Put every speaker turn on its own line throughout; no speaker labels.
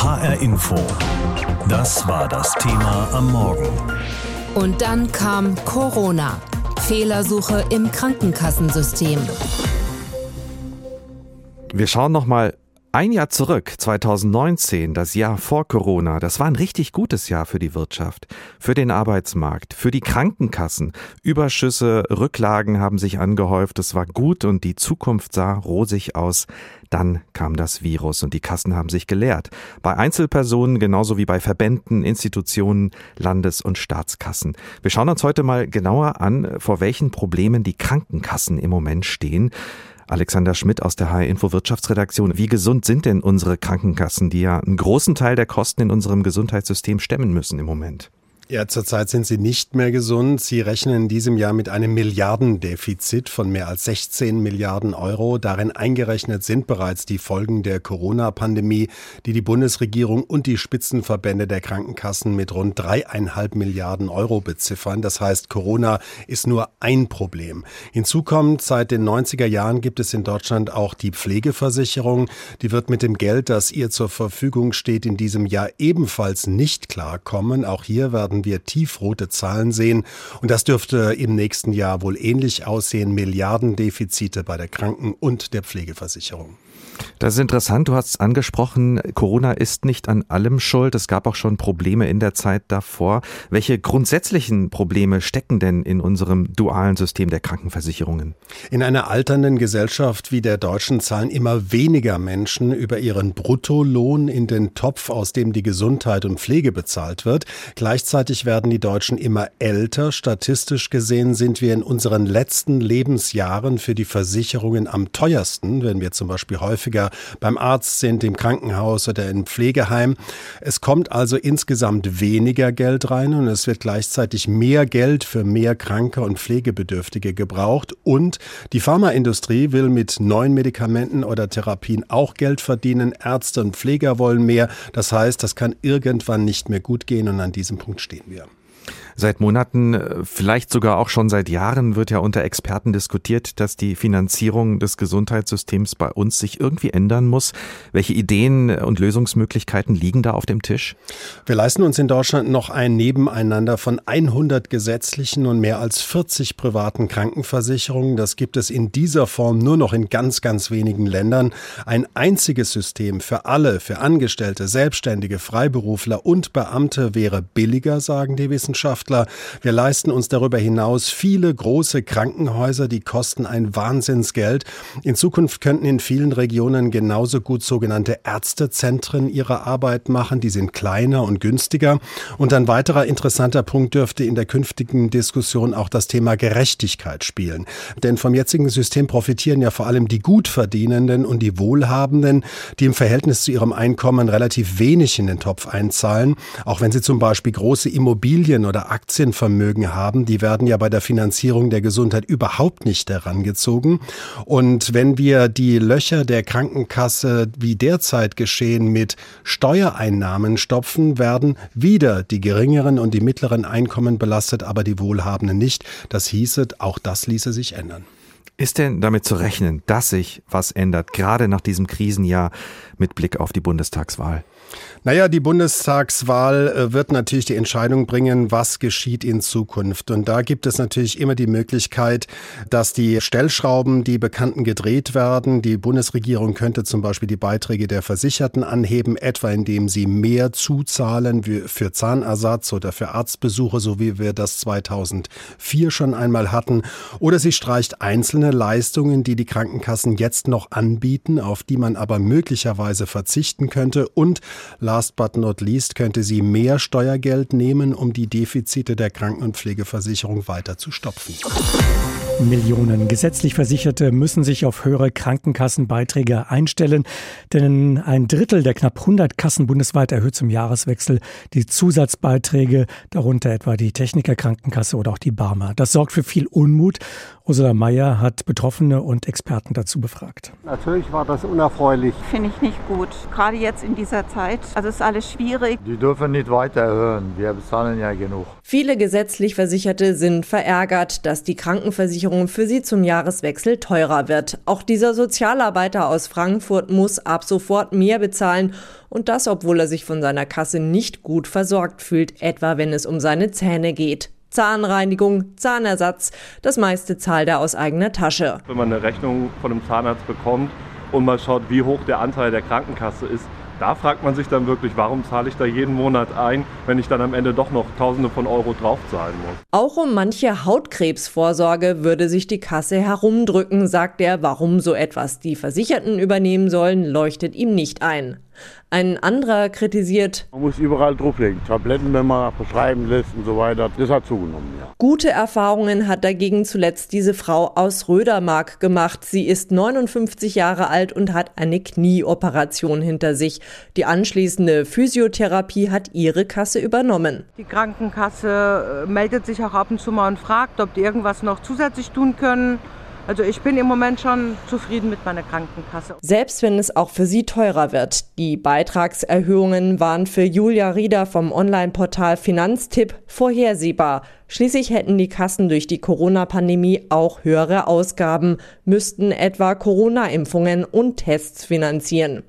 HR Info. Das war das Thema am Morgen.
Und dann kam Corona. Fehlersuche im Krankenkassensystem.
Wir schauen noch mal ein Jahr zurück, 2019, das Jahr vor Corona, das war ein richtig gutes Jahr für die Wirtschaft, für den Arbeitsmarkt, für die Krankenkassen. Überschüsse, Rücklagen haben sich angehäuft, es war gut und die Zukunft sah rosig aus. Dann kam das Virus und die Kassen haben sich geleert. Bei Einzelpersonen genauso wie bei Verbänden, Institutionen, Landes- und Staatskassen. Wir schauen uns heute mal genauer an, vor welchen Problemen die Krankenkassen im Moment stehen. Alexander Schmidt aus der HR Info Wirtschaftsredaktion. Wie gesund sind denn unsere Krankenkassen, die ja einen großen Teil der Kosten in unserem Gesundheitssystem stemmen müssen im Moment?
Ja, zurzeit sind sie nicht mehr gesund. Sie rechnen in diesem Jahr mit einem Milliardendefizit von mehr als 16 Milliarden Euro. Darin eingerechnet sind bereits die Folgen der Corona-Pandemie, die die Bundesregierung und die Spitzenverbände der Krankenkassen mit rund dreieinhalb Milliarden Euro beziffern. Das heißt, Corona ist nur ein Problem. Hinzu kommt, seit den 90er Jahren gibt es in Deutschland auch die Pflegeversicherung. Die wird mit dem Geld, das ihr zur Verfügung steht, in diesem Jahr ebenfalls nicht klarkommen. Auch hier werden werden wir tiefrote Zahlen sehen. Und das dürfte im nächsten Jahr wohl ähnlich aussehen. Milliardendefizite bei der Kranken- und der Pflegeversicherung.
Das ist interessant, du hast es angesprochen, Corona ist nicht an allem schuld. Es gab auch schon Probleme in der Zeit davor. Welche grundsätzlichen Probleme stecken denn in unserem dualen System der Krankenversicherungen?
In einer alternden Gesellschaft wie der deutschen zahlen immer weniger Menschen über ihren Bruttolohn in den Topf, aus dem die Gesundheit und Pflege bezahlt wird. Gleichzeitig werden die Deutschen immer älter. Statistisch gesehen sind wir in unseren letzten Lebensjahren für die Versicherungen am teuersten, wenn wir zum Beispiel häufiger beim Arzt sind, im Krankenhaus oder im Pflegeheim. Es kommt also insgesamt weniger Geld rein und es wird gleichzeitig mehr Geld für mehr Kranke und Pflegebedürftige gebraucht. Und die Pharmaindustrie will mit neuen Medikamenten oder Therapien auch Geld verdienen. Ärzte und Pfleger wollen mehr. Das heißt, das kann irgendwann nicht mehr gut gehen und an diesem Punkt stehen wir.
Seit Monaten, äh, vielleicht sogar auch schon seit Jahren wird ja unter Experten diskutiert, dass die Finanzierung des Gesundheitssystems bei uns sich irgendwie ändern muss. Welche Ideen und Lösungsmöglichkeiten liegen da auf dem Tisch?
Wir leisten uns in Deutschland noch ein Nebeneinander von 100 gesetzlichen und mehr als 40 privaten Krankenversicherungen. Das gibt es in dieser Form nur noch in ganz, ganz wenigen Ländern. Ein einziges System für alle, für Angestellte, Selbstständige, Freiberufler und Beamte wäre billiger, sagen die Wissenschaftler. Wissenschaftler. Wir leisten uns darüber hinaus viele große Krankenhäuser, die kosten ein Wahnsinnsgeld. In Zukunft könnten in vielen Regionen genauso gut sogenannte Ärztezentren ihre Arbeit machen. Die sind kleiner und günstiger. Und ein weiterer interessanter Punkt dürfte in der künftigen Diskussion auch das Thema Gerechtigkeit spielen. Denn vom jetzigen System profitieren ja vor allem die Gutverdienenden und die Wohlhabenden, die im Verhältnis zu ihrem Einkommen relativ wenig in den Topf einzahlen. Auch wenn sie zum Beispiel große Immobilien oder Aktienvermögen haben, die werden ja bei der Finanzierung der Gesundheit überhaupt nicht herangezogen. Und wenn wir die Löcher der Krankenkasse wie derzeit geschehen mit Steuereinnahmen stopfen, werden wieder die geringeren und die mittleren Einkommen belastet, aber die Wohlhabenden nicht. Das hieße, auch das ließe sich ändern.
Ist denn damit zu rechnen, dass sich was ändert, gerade nach diesem Krisenjahr mit Blick auf die Bundestagswahl?
Naja, die Bundestagswahl äh, wird natürlich die Entscheidung bringen, was geschieht in Zukunft. Und da gibt es natürlich immer die Möglichkeit, dass die Stellschrauben, die Bekannten gedreht werden. Die Bundesregierung könnte zum Beispiel die Beiträge der Versicherten anheben, etwa indem sie mehr zuzahlen für Zahnersatz oder für Arztbesuche, so wie wir das 2004 schon einmal hatten. Oder sie streicht einzelne Leistungen, die die Krankenkassen jetzt noch anbieten, auf die man aber möglicherweise verzichten könnte. Und Last but not least könnte sie mehr Steuergeld nehmen, um die Defizite der Kranken- und Pflegeversicherung weiter zu stopfen.
Millionen gesetzlich Versicherte müssen sich auf höhere Krankenkassenbeiträge einstellen, denn ein Drittel der knapp 100 Kassen bundesweit erhöht zum Jahreswechsel die Zusatzbeiträge, darunter etwa die Technikerkrankenkasse oder auch die Barmer. Das sorgt für viel Unmut. Ursula Mayer hat Betroffene und Experten dazu befragt.
Natürlich war das unerfreulich.
Finde ich nicht gut, gerade jetzt in dieser Zeit. Also ist alles schwierig.
Die dürfen nicht weiter erhöhen. Wir bezahlen ja genug.
Viele gesetzlich Versicherte sind verärgert, dass die Krankenversicherung Krankenversicherung für sie zum Jahreswechsel teurer wird. Auch dieser Sozialarbeiter aus Frankfurt muss ab sofort mehr bezahlen und das, obwohl er sich von seiner Kasse nicht gut versorgt fühlt, etwa wenn es um seine Zähne geht. Zahnreinigung, Zahnersatz, das meiste zahlt er aus eigener Tasche.
Wenn man eine Rechnung von einem Zahnarzt bekommt und mal schaut, wie hoch der Anteil der Krankenkasse ist, da fragt man sich dann wirklich, warum zahle ich da jeden Monat ein, wenn ich dann am Ende doch noch Tausende von Euro draufzahlen muss.
Auch um manche Hautkrebsvorsorge würde sich die Kasse herumdrücken, sagt er. Warum so etwas die Versicherten übernehmen sollen, leuchtet ihm nicht ein. Ein anderer kritisiert,
man muss überall drauflegen. Tabletten, wenn man verschreiben lässt und so weiter, das hat zugenommen, ja.
Gute Erfahrungen hat dagegen zuletzt diese Frau aus Rödermark gemacht. Sie ist 59 Jahre alt und hat eine Knieoperation hinter sich. Die anschließende Physiotherapie hat ihre Kasse übernommen.
Die Krankenkasse äh, meldet sich auch ab und zu mal und fragt, ob die irgendwas noch zusätzlich tun können. Also ich bin im Moment schon zufrieden mit meiner Krankenkasse.
Selbst wenn es auch für sie teurer wird. Die Beitragserhöhungen waren für Julia Rieder vom Online-Portal Finanztipp vorhersehbar. Schließlich hätten die Kassen durch die Corona-Pandemie auch höhere Ausgaben, müssten etwa Corona-Impfungen und Tests finanzieren.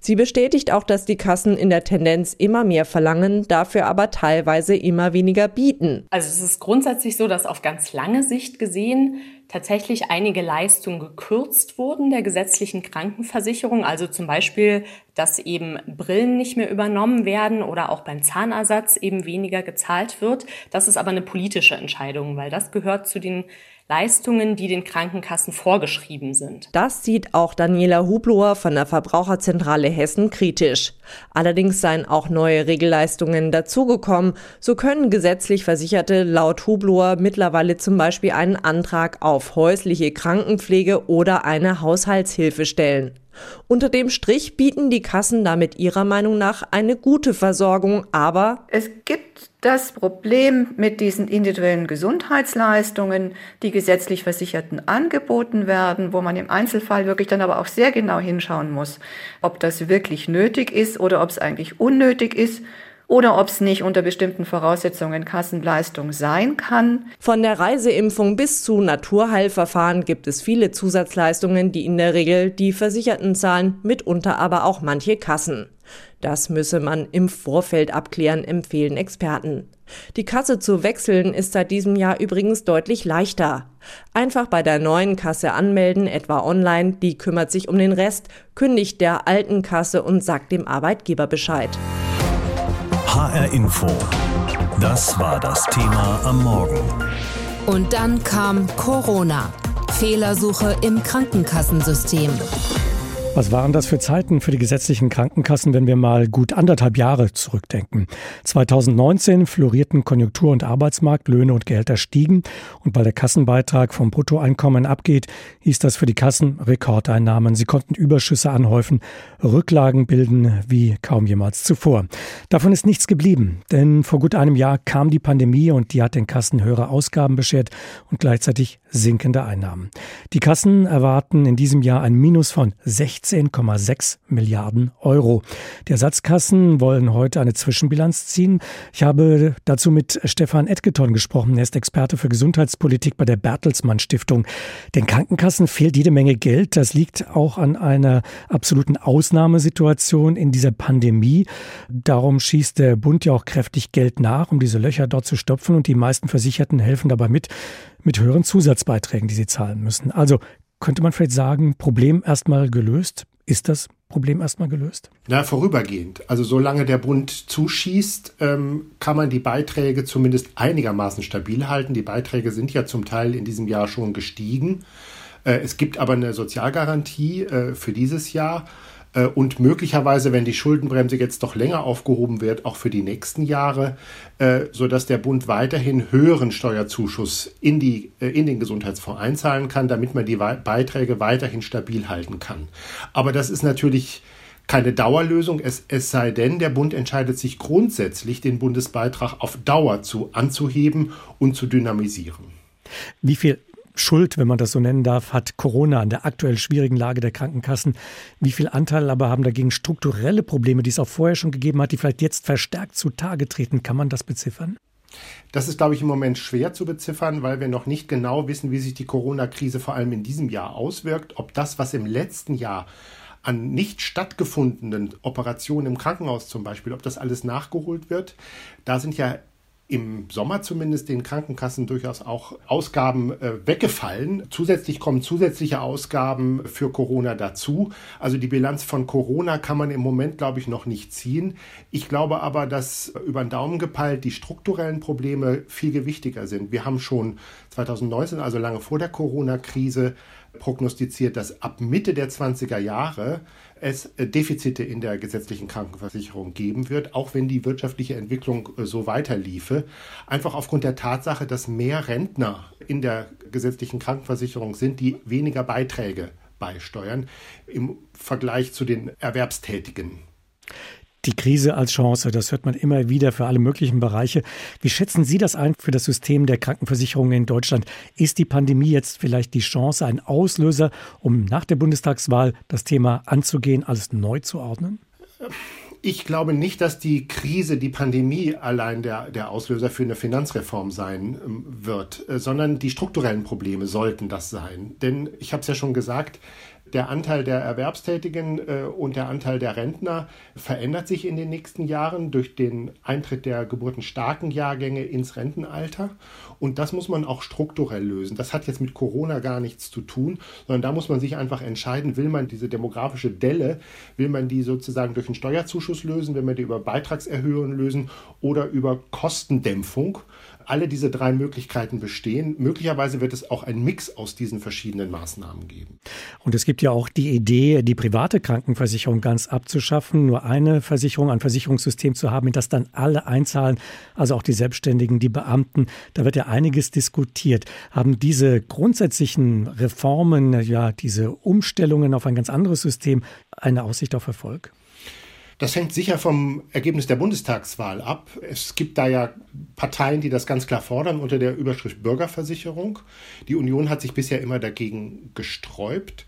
Sie bestätigt auch, dass die Kassen in der Tendenz immer mehr verlangen, dafür aber teilweise immer weniger bieten.
Also es ist grundsätzlich so, dass auf ganz lange Sicht gesehen tatsächlich einige Leistungen gekürzt wurden der gesetzlichen Krankenversicherung. Also zum Beispiel, dass eben Brillen nicht mehr übernommen werden oder auch beim Zahnersatz eben weniger gezahlt wird. Das ist aber eine politische Entscheidung, weil das gehört zu den Leistungen, die den Krankenkassen vorgeschrieben sind.
Das sieht auch Daniela Hubloer von der Verbraucherzentrale Hessen kritisch. Allerdings seien auch neue Regelleistungen dazugekommen. So können gesetzlich Versicherte laut Hubloer mittlerweile zum Beispiel einen Antrag auf häusliche Krankenpflege oder eine Haushaltshilfe stellen. Unter dem Strich bieten die Kassen damit ihrer Meinung nach eine gute Versorgung, aber
es gibt das Problem mit diesen individuellen Gesundheitsleistungen, die gesetzlich Versicherten angeboten werden, wo man im Einzelfall wirklich dann aber auch sehr genau hinschauen muss, ob das wirklich nötig ist oder ob es eigentlich unnötig ist oder ob es nicht unter bestimmten Voraussetzungen Kassenleistung sein kann.
Von der Reiseimpfung bis zu Naturheilverfahren gibt es viele Zusatzleistungen, die in der Regel die Versicherten zahlen, mitunter aber auch manche Kassen. Das müsse man im Vorfeld abklären, empfehlen Experten. Die Kasse zu wechseln ist seit diesem Jahr übrigens deutlich leichter. Einfach bei der neuen Kasse anmelden, etwa online, die kümmert sich um den Rest, kündigt der alten Kasse und sagt dem Arbeitgeber Bescheid.
HR Info. Das war das Thema am Morgen.
Und dann kam Corona. Fehlersuche im Krankenkassensystem.
Was waren das für Zeiten für die gesetzlichen Krankenkassen, wenn wir mal gut anderthalb Jahre zurückdenken? 2019 florierten Konjunktur- und Arbeitsmarkt, Löhne und Gehälter stiegen und weil der Kassenbeitrag vom Bruttoeinkommen abgeht, hieß das für die Kassen Rekordeinnahmen. Sie konnten Überschüsse anhäufen, Rücklagen bilden wie kaum jemals zuvor. Davon ist nichts geblieben, denn vor gut einem Jahr kam die Pandemie und die hat den Kassen höhere Ausgaben beschert und gleichzeitig sinkende Einnahmen. Die Kassen erwarten in diesem Jahr ein Minus von 60 16,6 Milliarden Euro. Die Ersatzkassen wollen heute eine Zwischenbilanz ziehen. Ich habe dazu mit Stefan Edgeton gesprochen. Er ist Experte für Gesundheitspolitik bei der Bertelsmann Stiftung. Den Krankenkassen fehlt jede Menge Geld. Das liegt auch an einer absoluten Ausnahmesituation in dieser Pandemie. Darum schießt der Bund ja auch kräftig Geld nach, um diese Löcher dort zu stopfen. Und die meisten Versicherten helfen dabei mit, mit höheren Zusatzbeiträgen, die sie zahlen müssen. Also könnte man vielleicht sagen, Problem erstmal gelöst? Ist das Problem erstmal gelöst?
Na, vorübergehend. Also solange der Bund zuschießt, ähm, kann man die Beiträge zumindest einigermaßen stabil halten. Die Beiträge sind ja zum Teil in diesem Jahr schon gestiegen. Äh, es gibt aber eine Sozialgarantie äh, für dieses Jahr. Äh, und möglicherweise, wenn die Schuldenbremse jetzt doch länger aufgehoben wird, auch für die nächsten Jahre, äh, sodass der Bund weiterhin höheren Steuerzuschuss in, die, äh, in den Gesundheitsfonds einzahlen kann, damit man die Beiträge weiterhin stabil halten kann. Aber das ist natürlich keine Dauerlösung, es, es sei denn, der Bund entscheidet sich grundsätzlich, den Bundesbeitrag auf Dauer zu anzuheben und zu dynamisieren.
Wie viel Schuld, wenn man das so nennen darf, hat Corona an der aktuell schwierigen Lage der Krankenkassen. Wie viel Anteil aber haben dagegen strukturelle Probleme, die es auch vorher schon gegeben hat, die vielleicht jetzt verstärkt zutage treten? Kann man das beziffern?
Das ist, glaube ich, im Moment schwer zu beziffern, weil wir noch nicht genau wissen, wie sich die Corona-Krise vor allem in diesem Jahr auswirkt. Ob das, was im letzten Jahr an nicht stattgefundenen Operationen im Krankenhaus zum Beispiel, ob das alles nachgeholt wird. Da sind ja im Sommer zumindest den Krankenkassen durchaus auch Ausgaben äh, weggefallen. Zusätzlich kommen zusätzliche Ausgaben für Corona dazu. Also die Bilanz von Corona kann man im Moment, glaube ich, noch nicht ziehen. Ich glaube aber, dass über den Daumen gepeilt die strukturellen Probleme viel gewichtiger sind. Wir haben schon 2019, also lange vor der Corona-Krise, prognostiziert, dass ab Mitte der 20er Jahre es äh, Defizite in der gesetzlichen Krankenversicherung geben wird, auch wenn die wirtschaftliche Entwicklung äh, so weiterliefe. Einfach aufgrund der Tatsache, dass mehr Rentner in der gesetzlichen Krankenversicherung sind, die weniger Beiträge beisteuern im Vergleich zu den Erwerbstätigen.
Die Krise als Chance, das hört man immer wieder für alle möglichen Bereiche. Wie schätzen Sie das ein für das System der Krankenversicherung in Deutschland? Ist die Pandemie jetzt vielleicht die Chance, ein Auslöser, um nach der Bundestagswahl das Thema anzugehen, alles neu zu ordnen?
Ich glaube nicht, dass die Krise, die Pandemie allein der, der Auslöser für eine Finanzreform sein ähm, wird, äh, sondern die strukturellen Probleme sollten das sein. Denn ich habe es ja schon gesagt, der Anteil der Erwerbstätigen äh, und der Anteil der Rentner verändert sich in den nächsten Jahren durch den Eintritt der geburtenstarken Jahrgänge ins Rentenalter. Und das muss man auch strukturell lösen. Das hat jetzt mit Corona gar nichts zu tun, sondern da muss man sich einfach entscheiden, will man diese demografische Delle, will man die sozusagen durch einen Steuerzuschuss lösen, will man die über Beitragserhöhungen lösen oder über Kostendämpfung alle diese drei Möglichkeiten bestehen. Möglicherweise wird es auch einen Mix aus diesen verschiedenen Maßnahmen geben.
Und es gibt ja auch die Idee, die private Krankenversicherung ganz abzuschaffen, nur eine Versicherung, ein Versicherungssystem zu haben, in das dann alle einzahlen, also auch die Selbstständigen, die Beamten. Da wird ja einiges diskutiert. Haben diese grundsätzlichen Reformen, ja, diese Umstellungen auf ein ganz anderes System eine Aussicht auf Erfolg?
Das hängt sicher vom Ergebnis der Bundestagswahl ab. Es gibt da ja Parteien, die das ganz klar fordern unter der Überschrift Bürgerversicherung. Die Union hat sich bisher immer dagegen gesträubt.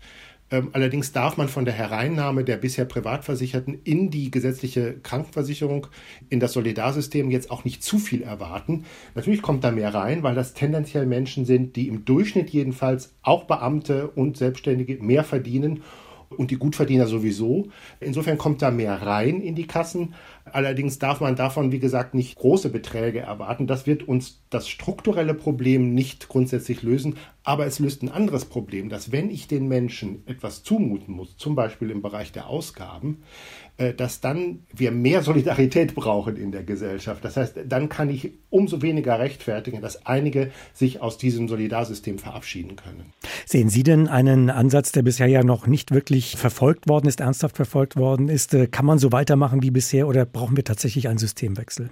Ähm, allerdings darf man von der Hereinnahme der bisher Privatversicherten in die gesetzliche Krankenversicherung, in das Solidarsystem jetzt auch nicht zu viel erwarten. Natürlich kommt da mehr rein, weil das tendenziell Menschen sind, die im Durchschnitt jedenfalls auch Beamte und Selbstständige mehr verdienen und die Gutverdiener sowieso. Insofern kommt da mehr rein in die Kassen. Allerdings darf man davon, wie gesagt, nicht große Beträge erwarten. Das wird uns das strukturelle Problem nicht grundsätzlich lösen, aber es löst ein anderes Problem, dass wenn ich den Menschen etwas zumuten muss, zum Beispiel im Bereich der Ausgaben, äh, dass dann wir mehr Solidarität brauchen in der Gesellschaft. Das heißt, dann kann ich umso weniger rechtfertigen, dass einige sich aus diesem Solidarsystem verabschieden können.
Sehen Sie denn einen Ansatz, der bisher ja noch nicht wirklich verfolgt worden ist, ernsthaft verfolgt worden ist? Äh, kann man so weitermachen wie bisher oder brauchen wir tatsächlich einen Systemwechsel?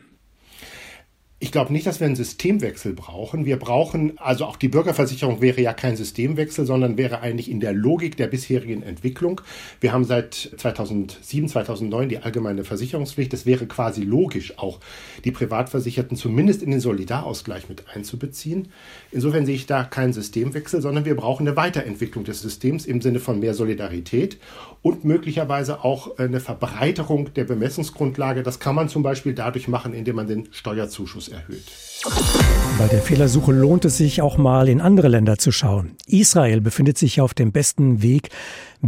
Ich glaube nicht, dass wir einen Systemwechsel brauchen. Wir brauchen, also auch die Bürgerversicherung wäre ja kein Systemwechsel, sondern wäre eigentlich in der Logik der bisherigen Entwicklung. Wir haben seit 2007, 2009 die allgemeine Versicherungspflicht. Es wäre quasi logisch, auch die Privatversicherten zumindest in den Solidarausgleich mit einzubeziehen. Insofern sehe ich da keinen Systemwechsel, sondern wir brauchen eine Weiterentwicklung des Systems im Sinne von mehr Solidarität und möglicherweise auch eine Verbreiterung der Bemessungsgrundlage. Das kann man zum Beispiel dadurch machen, indem man den Steuerzuschuss erhöht.
Bei der Fehlersuche lohnt es sich auch mal in andere Länder zu schauen. Israel befindet sich auf dem besten Weg,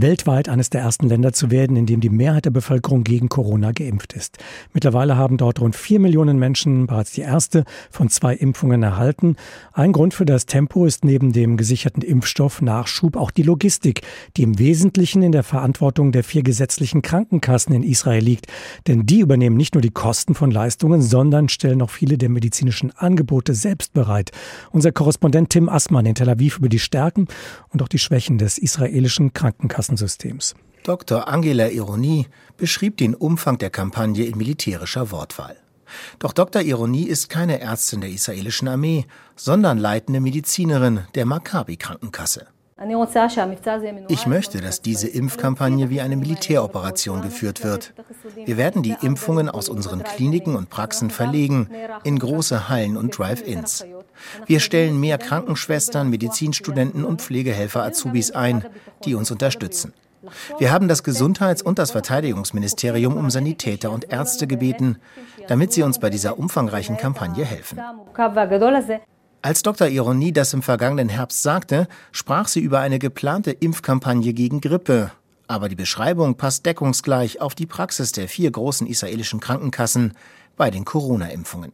weltweit eines der ersten Länder zu werden, in dem die Mehrheit der Bevölkerung gegen Corona geimpft ist. Mittlerweile haben dort rund vier Millionen Menschen bereits die erste von zwei Impfungen erhalten. Ein Grund für das Tempo ist neben dem gesicherten Impfstoff Nachschub auch die Logistik, die im Wesentlichen in der Verantwortung der vier gesetzlichen Krankenkassen in Israel liegt. Denn die übernehmen nicht nur die Kosten von Leistungen, sondern stellen auch viele der medizinischen Angebote selbst bereit. Unser Korrespondent Tim Assmann in Tel Aviv über die Stärken und auch die Schwächen des israelischen Krankenkassen Kassensystems.
Dr. Angela Ironie beschrieb den Umfang der Kampagne in militärischer Wortwahl. Doch Dr. Ironie ist keine Ärztin der israelischen Armee, sondern leitende Medizinerin der Maccabi Krankenkasse. Ich möchte, dass diese Impfkampagne wie eine Militäroperation geführt wird. Wir werden die Impfungen aus unseren Kliniken und Praxen verlegen in große Hallen und Drive-ins. Wir stellen mehr Krankenschwestern, Medizinstudenten und Pflegehelfer Azubis ein, die uns unterstützen. Wir haben das Gesundheits- und das Verteidigungsministerium um Sanitäter und Ärzte gebeten, damit sie uns bei dieser umfangreichen Kampagne helfen. Als Dr. Ironie das im vergangenen Herbst sagte, sprach sie über eine geplante Impfkampagne gegen Grippe. Aber die Beschreibung passt deckungsgleich auf die Praxis der vier großen israelischen Krankenkassen bei den Corona-Impfungen.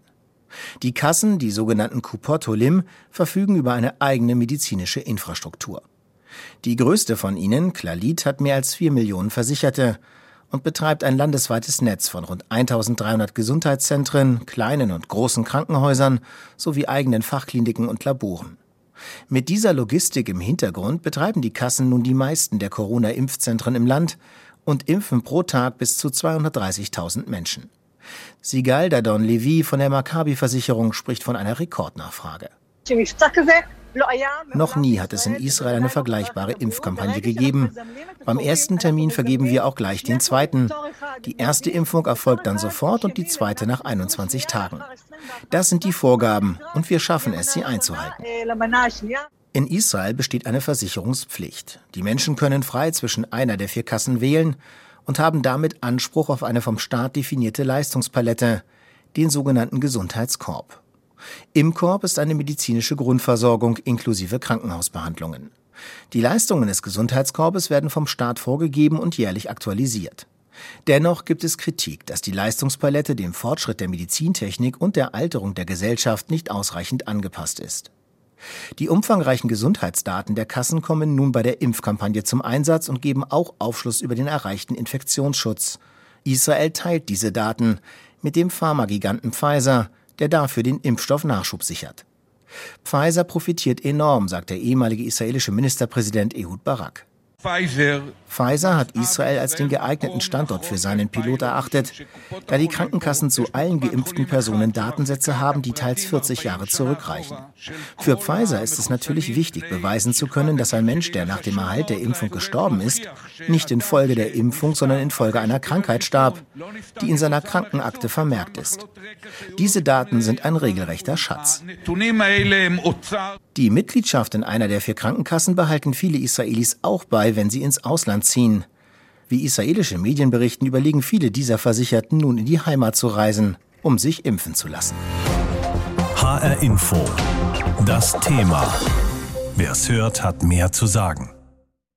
Die Kassen, die sogenannten Kupot Holim, verfügen über eine eigene medizinische Infrastruktur. Die größte von ihnen, Klalit, hat mehr als vier Millionen Versicherte und betreibt ein landesweites Netz von rund 1300 Gesundheitszentren, kleinen und großen Krankenhäusern sowie eigenen Fachkliniken und Laboren. Mit dieser Logistik im Hintergrund betreiben die Kassen nun die meisten der Corona-Impfzentren im Land und impfen pro Tag bis zu 230.000 Menschen. Sigal Dadon Levi von der Maccabi-Versicherung spricht von einer Rekordnachfrage. Noch nie hat es in Israel eine vergleichbare Impfkampagne gegeben. Beim ersten Termin vergeben wir auch gleich den zweiten. Die erste Impfung erfolgt dann sofort und die zweite nach 21 Tagen. Das sind die Vorgaben und wir schaffen es, sie einzuhalten. In Israel besteht eine Versicherungspflicht. Die Menschen können frei zwischen einer der vier Kassen wählen und haben damit Anspruch auf eine vom Staat definierte Leistungspalette, den sogenannten Gesundheitskorb. Im Korb ist eine medizinische Grundversorgung inklusive Krankenhausbehandlungen. Die Leistungen des Gesundheitskorbes werden vom Staat vorgegeben und jährlich aktualisiert. Dennoch gibt es Kritik, dass die Leistungspalette dem Fortschritt der Medizintechnik und der Alterung der Gesellschaft nicht ausreichend angepasst ist. Die umfangreichen Gesundheitsdaten der Kassen kommen nun bei der Impfkampagne zum Einsatz und geben auch Aufschluss über den erreichten Infektionsschutz. Israel teilt diese Daten mit dem Pharmagiganten Pfizer, der dafür den Impfstoff Nachschub sichert. Pfizer profitiert enorm, sagt der ehemalige israelische Ministerpräsident Ehud Barak. Pfizer hat Israel als den geeigneten Standort für seinen Pilot erachtet, da die Krankenkassen zu allen geimpften Personen Datensätze haben, die teils 40 Jahre zurückreichen. Für Pfizer ist es natürlich wichtig, beweisen zu können, dass ein Mensch, der nach dem Erhalt der Impfung gestorben ist, nicht infolge der Impfung, sondern infolge einer Krankheit starb, die in seiner Krankenakte vermerkt ist. Diese Daten sind ein regelrechter Schatz. Die Mitgliedschaft in einer der vier Krankenkassen behalten viele Israelis auch bei, wenn sie ins Ausland ziehen. Wie israelische Medien berichten, überlegen viele dieser Versicherten nun in die Heimat zu reisen, um sich impfen zu lassen.
HR Info. Das Thema. Wer es hört, hat mehr zu sagen.